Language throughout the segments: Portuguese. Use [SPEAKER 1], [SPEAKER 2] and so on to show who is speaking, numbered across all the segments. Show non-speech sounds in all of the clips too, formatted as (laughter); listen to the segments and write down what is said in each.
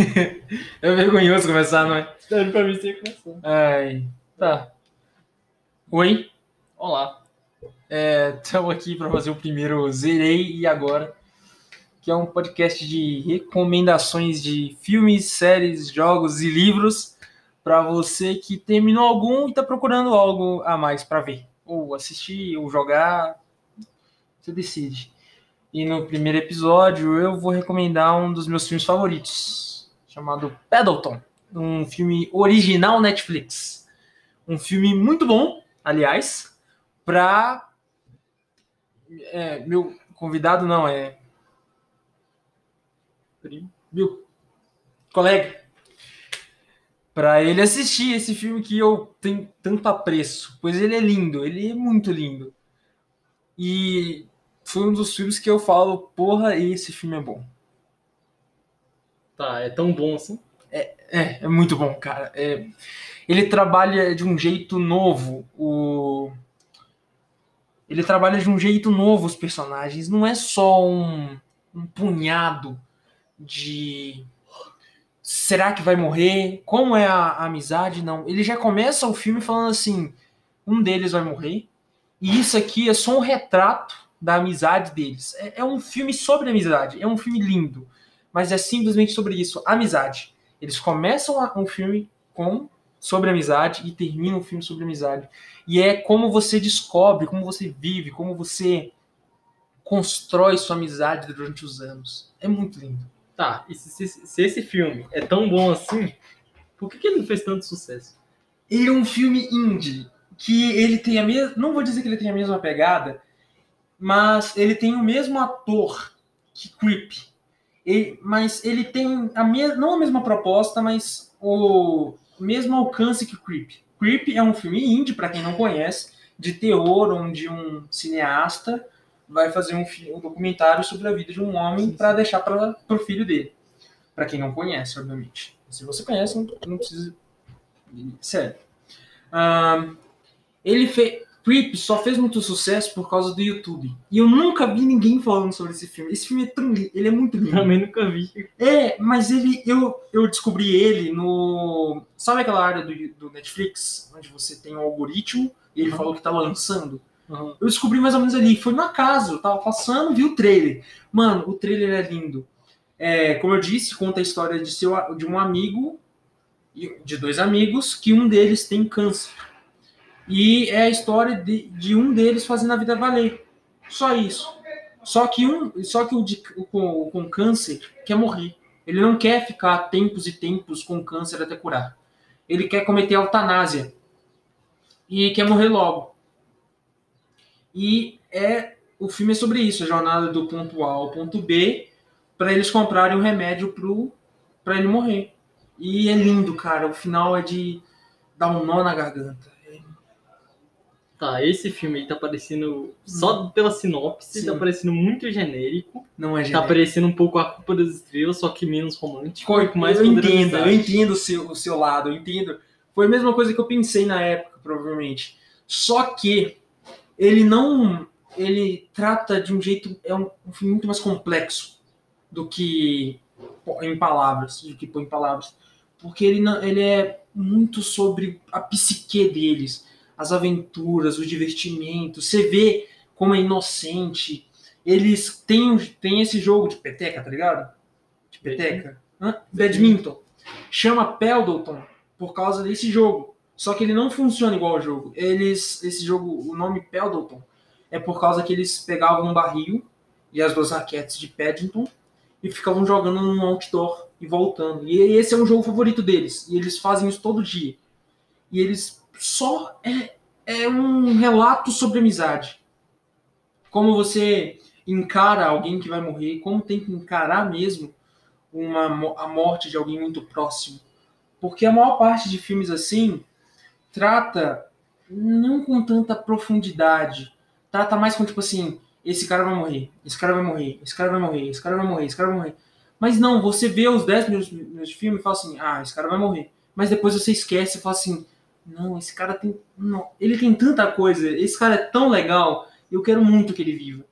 [SPEAKER 1] (laughs) é vergonhoso começar, não é?
[SPEAKER 2] Dando pra mim você começou.
[SPEAKER 1] Ai, tá. Oi,
[SPEAKER 2] Olá.
[SPEAKER 1] estamos aqui para fazer o primeiro Zerei e Agora, que é um podcast de recomendações de filmes, séries, jogos e livros para você que terminou algum e está procurando algo a mais para ver, ou assistir, ou jogar, você decide. E no primeiro episódio eu vou recomendar um dos meus filmes favoritos, chamado Paddleton, um filme original Netflix. Um filme muito bom, aliás, para meu convidado não é meu colega para ele assistir esse filme que eu tenho tanto apreço, pois ele é lindo, ele é muito lindo. E foi um dos filmes que eu falo, porra, esse filme é bom.
[SPEAKER 2] Tá, é tão bom assim?
[SPEAKER 1] É, é muito bom, cara. É, ele trabalha de um jeito novo. O... Ele trabalha de um jeito novo os personagens. Não é só um, um punhado de. Será que vai morrer? Como é a, a amizade? Não. Ele já começa o filme falando assim: um deles vai morrer. E isso aqui é só um retrato da amizade deles. É, é um filme sobre amizade. É um filme lindo. Mas é simplesmente sobre isso: amizade. Eles começam um filme com sobre amizade e terminam um filme sobre amizade. E é como você descobre, como você vive, como você constrói sua amizade durante os anos. É muito lindo.
[SPEAKER 2] Tá, e se, se- se esse filme é tão bom assim, por que, que ele não fez tanto sucesso?
[SPEAKER 1] Ele é um filme indie que ele tem a mesma, não vou dizer que ele tem a mesma pegada, mas ele tem o mesmo ator que Creep. Ele- mas ele tem a me, não a mesma proposta, mas o mesmo alcance que Creep. Creep é um filme indie, para quem não conhece, de terror, onde um cineasta vai fazer um, um documentário sobre a vida de um homem para deixar para o filho dele. Para quem não conhece, obviamente. Se você conhece, não, não precisa. Sério. Ele fez. Creep só fez muito sucesso por causa do YouTube. E eu nunca vi ninguém falando sobre esse filme. Esse filme é tão lindo, ele é muito lindo.
[SPEAKER 2] Também nunca vi.
[SPEAKER 1] É, mas ele, eu, eu descobri ele no. Sabe aquela área do, do Netflix, onde você tem um algoritmo e ele
[SPEAKER 2] Uhum.
[SPEAKER 1] falou que tá lançando?
[SPEAKER 2] Uhum.
[SPEAKER 1] Eu descobri mais ou menos ali. Foi no acaso, eu tava passando, vi o trailer. Mano, o trailer é lindo. É, como eu disse, conta a história de, seu, de um amigo, de dois amigos, que um deles tem câncer. E é a história de, de um deles fazendo a vida valer. Só isso. Só que, um, só que o, de, o com, o com câncer quer morrer. Ele não quer ficar tempos e tempos com câncer até curar. Ele quer cometer eutanásia. E quer morrer logo. E é o filme é sobre isso, a jornada do ponto A ao ponto B, para eles comprarem um remédio pro para ele morrer. E é lindo, cara. O final é de dar um nó na garganta.
[SPEAKER 2] Tá, esse filme aí tá parecendo, só pela sinopse,
[SPEAKER 1] Sim.
[SPEAKER 2] tá parecendo muito genérico.
[SPEAKER 1] Não é
[SPEAKER 2] Tá
[SPEAKER 1] genérico.
[SPEAKER 2] parecendo um pouco a culpa das estrelas, só que menos romântico. Com mais
[SPEAKER 1] eu entendo, eu entendo o seu, o seu lado, eu entendo. Foi a mesma coisa que eu pensei na época, provavelmente. Só que ele não. Ele trata de um jeito. É um, um filme muito mais complexo do que em palavras. Do que pôr em palavras. Porque ele, não, ele é muito sobre a psique deles, as aventuras, o divertimento. Você vê como é inocente. Eles têm, têm esse jogo de peteca, tá ligado? De peteca. Hã? Badminton. Chama Peldleton por causa desse jogo. Só que ele não funciona igual ao jogo. Eles, esse jogo, o nome Peldleton, é por causa que eles pegavam um barril e as duas raquetes de Paddington e ficavam jogando no outdoor e voltando. E esse é um jogo favorito deles. E eles fazem isso todo dia. E eles só é, é um relato sobre amizade. Como você encara alguém que vai morrer, como tem que encarar mesmo uma, a morte de alguém muito próximo. Porque a maior parte de filmes assim trata não com tanta profundidade, trata mais com tipo assim, esse cara vai morrer, esse cara vai morrer, esse cara vai morrer, esse cara vai morrer, esse cara vai morrer. Mas não, você vê os 10 minutos minutos de filme e fala assim, ah, esse cara vai morrer. Mas depois você esquece e fala assim, não, esse cara tem. Não, ele tem tanta coisa, esse cara é tão legal, eu quero muito que ele viva.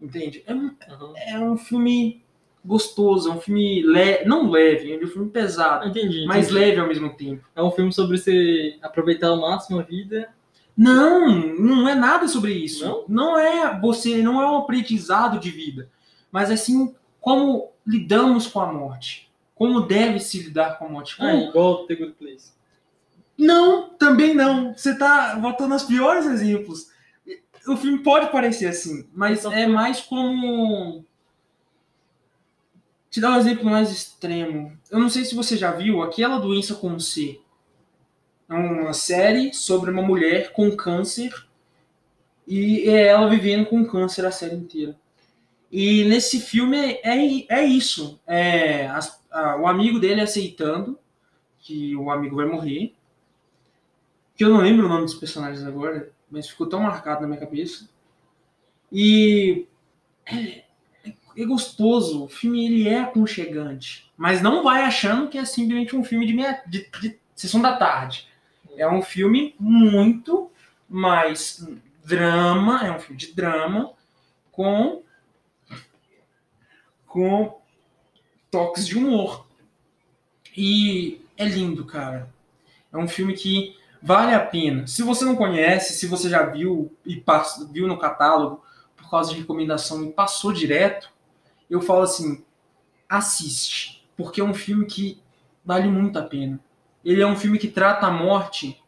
[SPEAKER 1] Entende? É um,
[SPEAKER 2] Uhum.
[SPEAKER 1] é um filme gostoso, é um filme le... não leve, é um filme pesado,
[SPEAKER 2] Entendi.
[SPEAKER 1] mas
[SPEAKER 2] entendi.
[SPEAKER 1] leve ao mesmo tempo.
[SPEAKER 2] É um filme sobre você aproveitar ao máximo a vida.
[SPEAKER 1] Não, não é nada sobre isso.
[SPEAKER 2] Não?
[SPEAKER 1] Não é você, não é um aprendizado de vida, mas assim como lidamos com a morte, como deve se lidar com a morte. Como-
[SPEAKER 2] Ah, igual The Good Place.
[SPEAKER 1] Não, também não. Você tá botando os piores exemplos. O filme pode parecer assim, mas
[SPEAKER 2] Então
[SPEAKER 1] é
[SPEAKER 2] foi-
[SPEAKER 1] mais como. Te dar um exemplo mais extremo. Eu não sei se você já viu aquela doença com C. É uma série sobre uma mulher com câncer e é ela vivendo com câncer a série inteira. E nesse filme é, é, é isso. É as- a- o amigo dele aceitando que o amigo vai morrer que eu não lembro o nome dos personagens agora, mas ficou tão marcado na minha cabeça. E é, é gostoso, o filme ele é aconchegante, mas não vai achando que é simplesmente um filme de, de, de sessão da tarde. É um filme muito mais drama, é um filme de drama com com toques de humor. E é lindo, cara. É um filme que vale a pena. Se você não conhece, se você já viu e pass- viu no catálogo por causa de recomendação e passou direto, eu falo assim, assiste, porque é um filme que vale muito a pena. Ele é um filme que trata a morte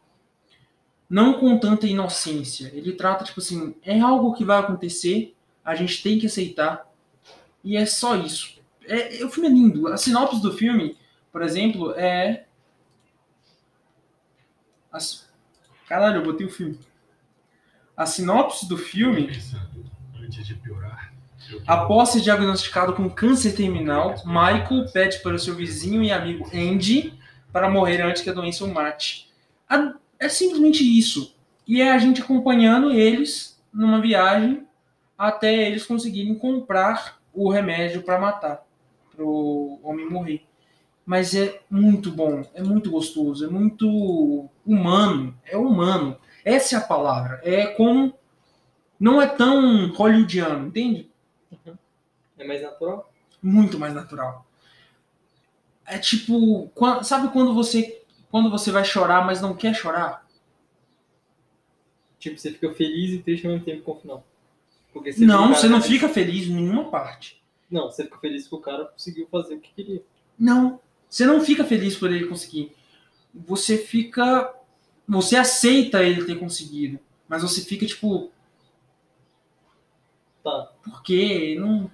[SPEAKER 1] não com tanta inocência. Ele trata tipo assim, é algo que vai acontecer, a gente tem que aceitar e é só isso. É, o filme é lindo. A sinopse do filme, por exemplo, é as... Caralho, eu botei o filme. A sinopse do filme,
[SPEAKER 3] Pensando, antes de piorar,
[SPEAKER 1] após ser diagnosticado com câncer terminal, Michael pede para seu vizinho e amigo Andy para morrer antes que a doença o mate. É simplesmente isso. E é a gente acompanhando eles numa viagem até eles conseguirem comprar o remédio para matar, para o homem morrer. Mas é muito bom, é muito gostoso, é muito humano, é humano. Essa é a palavra. É como não é tão hollywoodiano, entende?
[SPEAKER 2] É mais natural?
[SPEAKER 1] muito mais natural. É tipo, sabe quando você quando você vai chorar, mas não quer chorar?
[SPEAKER 2] Tipo, você fica feliz e triste ao mesmo tempo com o final. Porque você
[SPEAKER 1] não, você não fica feliz em nenhuma parte.
[SPEAKER 2] Não, você fica feliz que o cara conseguiu fazer o que queria.
[SPEAKER 1] Não, você não fica feliz por ele conseguir. Você fica você aceita ele ter conseguido, mas você fica tipo,
[SPEAKER 2] Tá.
[SPEAKER 1] porque não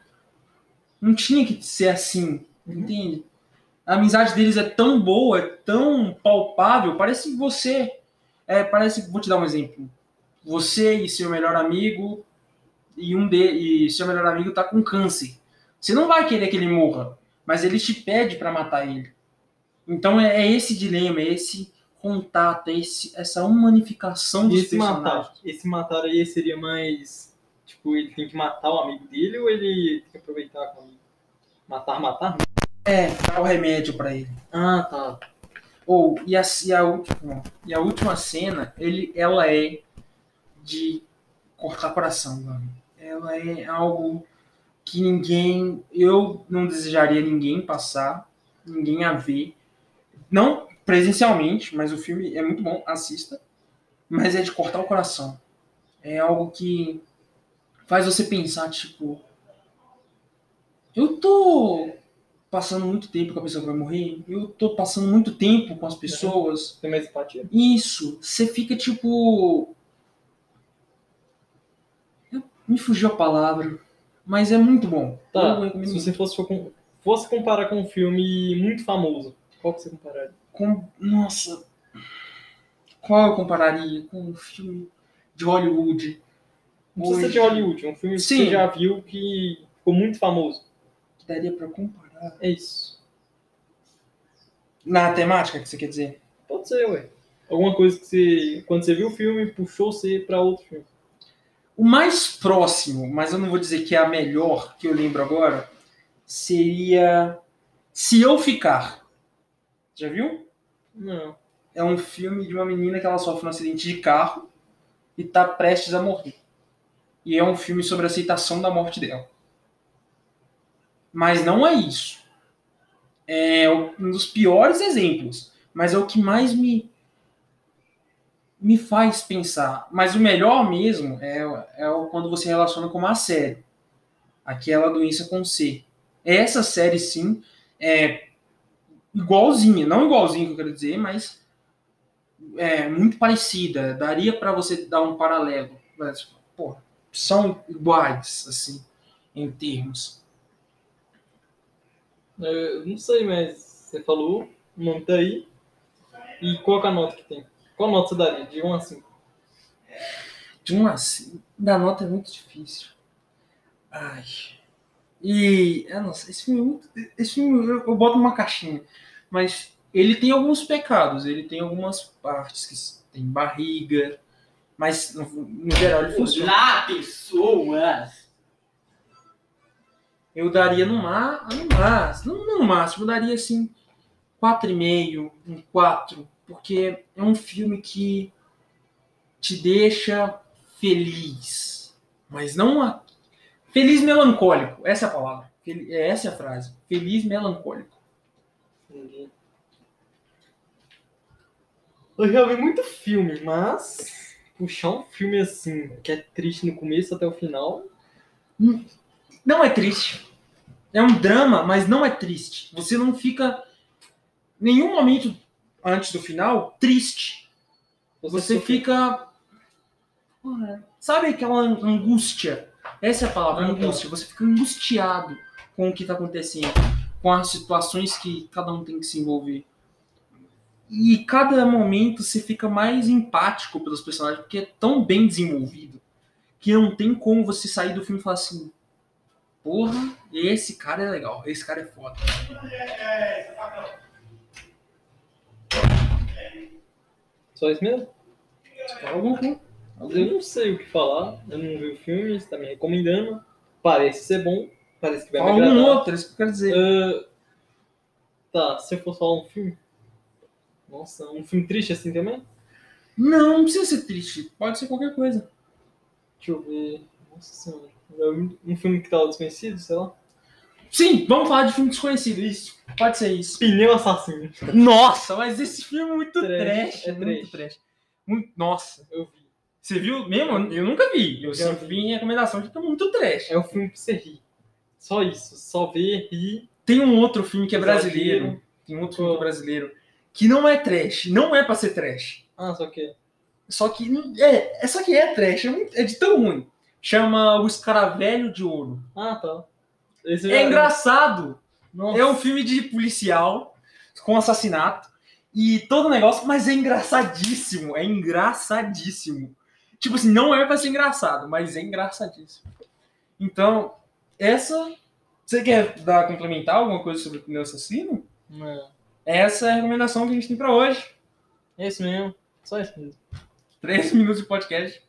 [SPEAKER 1] não tinha que ser assim,
[SPEAKER 2] Uhum.
[SPEAKER 1] entende? A amizade deles é tão boa, é tão palpável, parece que você. É, parece. Vou te dar um exemplo. Você e seu melhor amigo, e um de, e seu melhor amigo tá com câncer. Você não vai querer que ele morra, mas ele te pede para matar ele. Então é, é esse dilema, é esse contato, é esse, essa humanificação
[SPEAKER 2] E
[SPEAKER 1] dos
[SPEAKER 2] esse
[SPEAKER 1] personagens.
[SPEAKER 2] matar? Esse matar aí seria mais. Tipo, ele tem que matar o amigo dele ou ele tem que aproveitar com o amigo? Matar, matar?
[SPEAKER 1] É, dar o remédio para ele.
[SPEAKER 2] Ah, tá.
[SPEAKER 1] Ou, e a, e a última, e a última cena, ele, ela é de cortar coração, mano. Ela é algo que ninguém, eu não desejaria ninguém passar, ninguém a ver. Não presencialmente, mas o filme é muito bom, assista. Mas é de cortar o coração. É algo que faz você pensar, tipo, eu tô passando muito tempo com a pessoa que vai morrer, eu tô passando muito tempo com as pessoas.
[SPEAKER 2] Tem mais empatia.
[SPEAKER 1] Isso, você fica tipo. Me fugiu a palavra, mas é muito bom.
[SPEAKER 2] Tá, se você fosse, fosse comparar com um filme muito famoso, qual que você compararia?
[SPEAKER 1] Com- Nossa. Qual eu compararia com um filme de Hollywood?
[SPEAKER 2] Não precisa ser
[SPEAKER 1] Hoje,
[SPEAKER 2] de Hollywood, é um filme que
[SPEAKER 1] Sim.
[SPEAKER 2] você já viu que ficou muito famoso.
[SPEAKER 1] Que daria pra comparar.
[SPEAKER 2] É isso.
[SPEAKER 1] Na temática que você quer dizer?
[SPEAKER 2] Pode ser, ué. Alguma coisa que você, quando você viu o filme, puxou você pra outro filme.
[SPEAKER 1] O mais próximo, mas eu não vou dizer que é a melhor que eu lembro agora, seria Se Eu Ficar. Já viu?
[SPEAKER 2] Não.
[SPEAKER 1] É um filme de uma menina que ela sofre um acidente de carro e tá prestes a morrer. E é um filme sobre a aceitação da morte dela. Mas não é isso. É um dos piores exemplos, mas é o que mais me me faz pensar. Mas o melhor mesmo é, é quando você relaciona com uma série. Aquela doença com C. Essa série, sim, é igualzinha. Não igualzinha que eu quero dizer, mas é muito parecida. Daria para você dar um paralelo. Mas, pô, são iguais, assim, em termos.
[SPEAKER 2] Eu não sei, mas você falou, o nome tá aí. E qual é a nota que tem? Qual nota você daria? De 1 a 5?
[SPEAKER 1] De um assim, da nota é muito difícil. Ai. E, não sei, esse filme é muito. Esse filme eu, eu boto numa caixinha. Mas ele tem alguns pecados, ele tem algumas partes que tem barriga. Mas, no, no geral, ele funciona.
[SPEAKER 4] Lá, pessoas!
[SPEAKER 1] Eu daria no, ma no máximo, no máximo, eu daria assim 4,5, um 4, porque é um filme que te deixa feliz, mas não a... feliz melancólico, essa é a palavra, é essa é a frase, feliz melancólico.
[SPEAKER 2] Entendi. Eu já vi muito filme, mas puxar um filme assim, que é triste no começo até o final.
[SPEAKER 1] Não é triste, é um drama, mas não é triste. Você não fica nenhum momento antes do final triste. Você
[SPEAKER 2] sofre-
[SPEAKER 1] fica. Porra, Sabe aquela angústia? Essa é a palavra,
[SPEAKER 2] tá.
[SPEAKER 1] angústia. Você fica angustiado com o que está acontecendo, com as situações que cada um tem que se envolver. E cada momento você fica mais empático pelos personagens, porque é tão bem desenvolvido que não tem como você sair do filme e falar assim: Porra, esse cara é legal, esse cara é foda.
[SPEAKER 2] Só isso mesmo?
[SPEAKER 1] Algum filme.
[SPEAKER 2] Eu não sei o que falar. Eu não vi o filme, você tá me recomendando. Parece ser bom. Parece que vai me
[SPEAKER 1] Algum outro, é isso que eu quero dizer.
[SPEAKER 2] Ah, tá, se eu for falar um filme. Nossa, um filme triste assim também?
[SPEAKER 1] Não, não precisa ser triste. Pode ser qualquer coisa.
[SPEAKER 2] Deixa eu ver. Nossa senhora. Um filme que tava desconhecido, sei lá.
[SPEAKER 1] Sim, vamos falar de filme desconhecido. Isso. Pode ser isso.
[SPEAKER 2] Pneu Assassino.
[SPEAKER 1] Nossa, mas esse filme é muito
[SPEAKER 2] Trash,
[SPEAKER 1] trash.
[SPEAKER 2] é
[SPEAKER 1] muito trash. Muito, nossa.
[SPEAKER 2] Eu vi.
[SPEAKER 1] Você viu mesmo? Eu nunca vi. Eu
[SPEAKER 2] Já
[SPEAKER 1] sempre
[SPEAKER 2] vi.
[SPEAKER 1] vi em recomendação que tá muito trash.
[SPEAKER 2] É um filme pra você rir. Só isso. Só ver, rir.
[SPEAKER 1] Tem um outro filme que é
[SPEAKER 2] Exagero.
[SPEAKER 1] brasileiro. Tem um outro filme que é brasileiro. Que não é trash. Não é pra ser trash.
[SPEAKER 2] Ah, só que.
[SPEAKER 1] Só que. É, é só que é trash. É, muito- é de tão ruim. Chama O Escaravelho de Ouro.
[SPEAKER 2] Ah, tá. Esse
[SPEAKER 1] É
[SPEAKER 2] já-
[SPEAKER 1] engraçado.
[SPEAKER 2] Nossa.
[SPEAKER 1] É um filme de policial com assassinato e todo o negócio, mas é engraçadíssimo. É engraçadíssimo. Tipo assim, não é pra ser engraçado, mas é engraçadíssimo. Então, essa. Você quer dar complementar alguma coisa sobre o pneu assassino?
[SPEAKER 2] Não.
[SPEAKER 1] Essa é a recomendação que a gente tem pra hoje.
[SPEAKER 2] É isso mesmo. Só isso mesmo.
[SPEAKER 1] Três (laughs) minutos de podcast.